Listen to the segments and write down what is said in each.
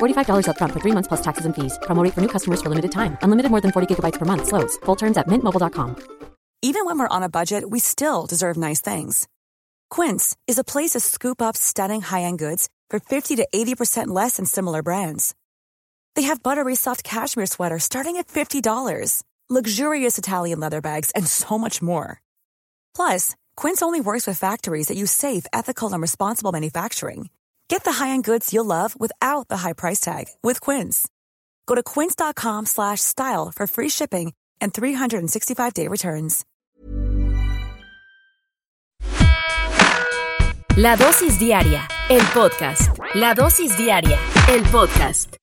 $45 upfront for three months plus taxes and fees. Promo for new customers for limited time. Unlimited more than 40 gigabytes per month. Slows. Full terms at mintmobile.com. Even when we're on a budget, we still deserve nice things. Quince is a place to scoop up stunning high-end goods for 50 to 80% less than similar brands. They have buttery soft cashmere sweaters starting at $50, luxurious Italian leather bags, and so much more. Plus, Quince only works with factories that use safe, ethical, and responsible manufacturing. Get the high-end goods you'll love without the high price tag with Quince. Go to quince.com slash style for free shipping and 365-day returns. La dosis diaria, el podcast. La dosis diaria, el podcast.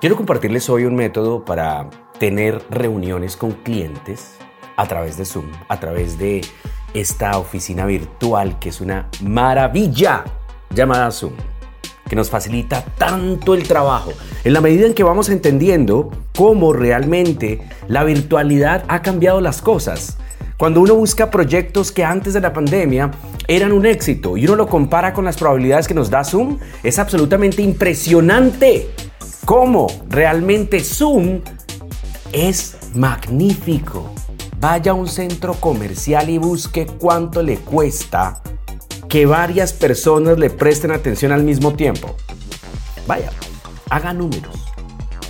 Quiero compartirles hoy un método para tener reuniones con clientes a través de Zoom, a través de esta oficina virtual que es una maravilla llamada Zoom, que nos facilita tanto el trabajo. En la medida en que vamos entendiendo cómo realmente la virtualidad ha cambiado las cosas. Cuando uno busca proyectos que antes de la pandemia eran un éxito y uno lo compara con las probabilidades que nos da Zoom, es absolutamente impresionante cómo realmente Zoom es magnífico. Vaya a un centro comercial y busque cuánto le cuesta que varias personas le presten atención al mismo tiempo. Vaya, haga números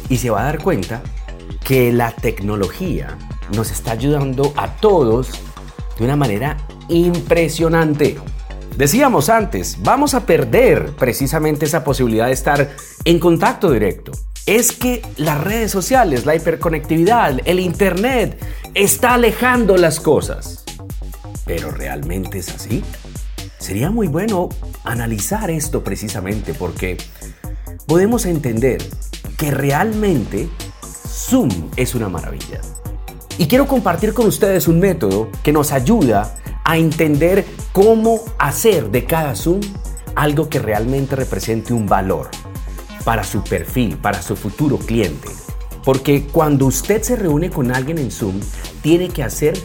y se va a dar cuenta que la tecnología nos está ayudando a todos de una manera impresionante. Decíamos antes, vamos a perder precisamente esa posibilidad de estar en contacto directo. Es que las redes sociales, la hiperconectividad, el Internet está alejando las cosas. ¿Pero realmente es así? Sería muy bueno analizar esto precisamente porque podemos entender que realmente Zoom es una maravilla. Y quiero compartir con ustedes un método que nos ayuda a entender cómo hacer de cada Zoom algo que realmente represente un valor para su perfil, para su futuro cliente. Porque cuando usted se reúne con alguien en Zoom, tiene que hacer,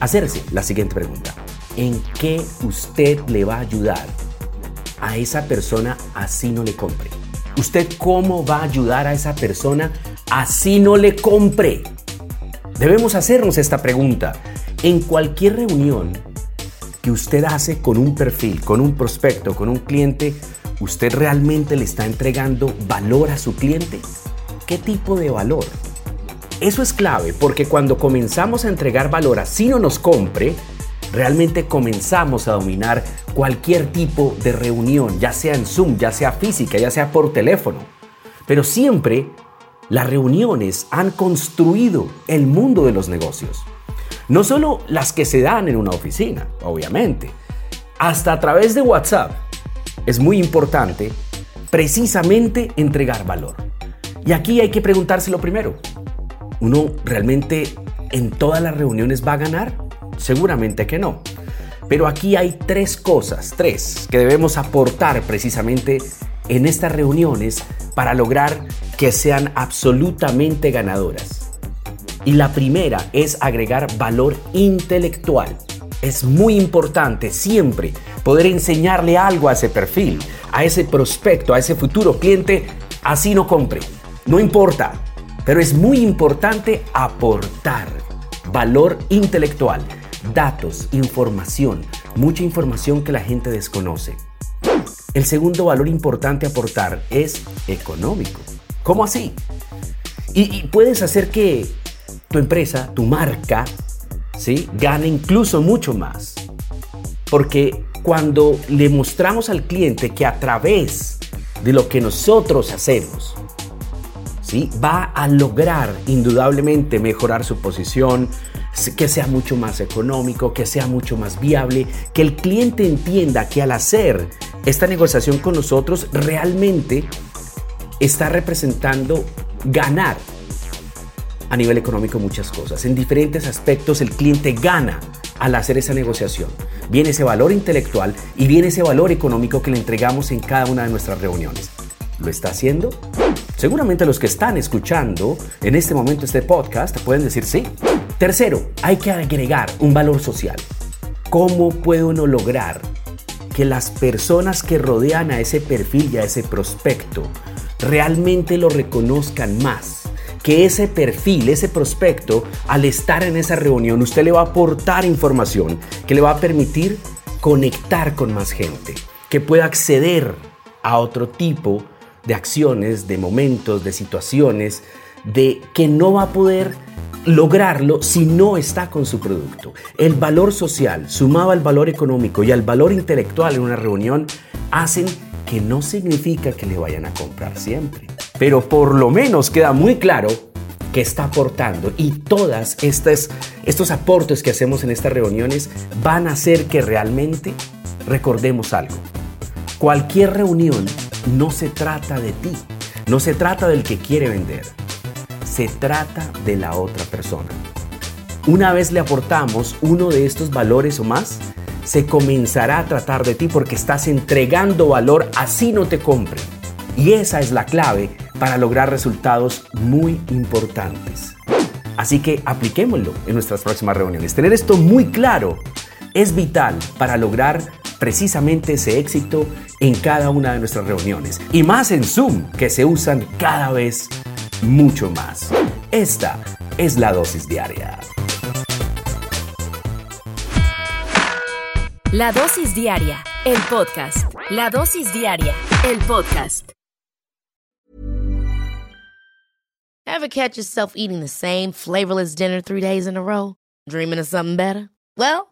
hacerse la siguiente pregunta. ¿En qué usted le va a ayudar a esa persona así no le compre? ¿Usted cómo va a ayudar a esa persona así no le compre? Debemos hacernos esta pregunta. En cualquier reunión que usted hace con un perfil, con un prospecto, con un cliente, ¿usted realmente le está entregando valor a su cliente? ¿Qué tipo de valor? Eso es clave porque cuando comenzamos a entregar valor así no nos compre, realmente comenzamos a dominar cualquier tipo de reunión, ya sea en Zoom, ya sea física, ya sea por teléfono. Pero siempre las reuniones han construido el mundo de los negocios. No solo las que se dan en una oficina, obviamente, hasta a través de WhatsApp. Es muy importante precisamente entregar valor. Y aquí hay que preguntárselo primero. ¿Uno realmente en todas las reuniones va a ganar? Seguramente que no. Pero aquí hay tres cosas, tres, que debemos aportar precisamente en estas reuniones para lograr que sean absolutamente ganadoras. Y la primera es agregar valor intelectual. Es muy importante siempre poder enseñarle algo a ese perfil, a ese prospecto, a ese futuro cliente, así no compre. No importa. Pero es muy importante aportar valor intelectual, datos, información, mucha información que la gente desconoce. El segundo valor importante aportar es económico. ¿Cómo así? Y, puedes hacer que tu empresa, tu marca, ¿sí? gane incluso mucho más. Porque cuando le mostramos al cliente que a través de lo que nosotros hacemos, va a lograr indudablemente mejorar su posición, que sea mucho más económico, que sea mucho más viable, que el cliente entienda que al hacer esta negociación con nosotros realmente está representando ganar a nivel económico muchas cosas. En diferentes aspectos el cliente gana al hacer esa negociación. Viene ese valor intelectual y viene ese valor económico que le entregamos en cada una de nuestras reuniones. ¿Lo está haciendo? Seguramente los que están escuchando en este momento este podcast pueden decir sí. Tercero, hay que agregar un valor social. ¿Cómo puede uno lograr que las personas que rodean a ese perfil y a ese prospecto realmente lo reconozcan más. Que ese perfil, ese prospecto, al estar en esa reunión, usted le va a aportar información que le va a permitir conectar con más gente, que pueda acceder a otro tipo de acciones, de momentos, de situaciones, de que no va a poder lograrlo si no está con su producto. El valor social sumado al valor económico y al valor intelectual en una reunión hacen que no significa que le vayan a comprar siempre. Pero por lo menos queda muy claro que está aportando y todas estas estos aportes que hacemos en estas reuniones van a hacer que realmente recordemos algo. Cualquier reunión no se trata de ti, no se trata del que quiere vender, se trata de la otra persona. Una vez le aportamos uno de estos valores o más, se comenzará a tratar de ti porque estás entregando valor así no te compren. Y esa es la clave para lograr resultados muy importantes. Así que apliquémoslo en nuestras próximas reuniones. Tener esto muy claro es vital para lograr precisamente ese éxito en cada una de nuestras reuniones. Y más en Zoom, que se usan cada vez mucho más. Esta es la dosis diaria. La dosis diaria, el podcast. La dosis diaria, el podcast. Ever catch yourself eating the same flavorless dinner three days in a row? Dreaming of something better? Well,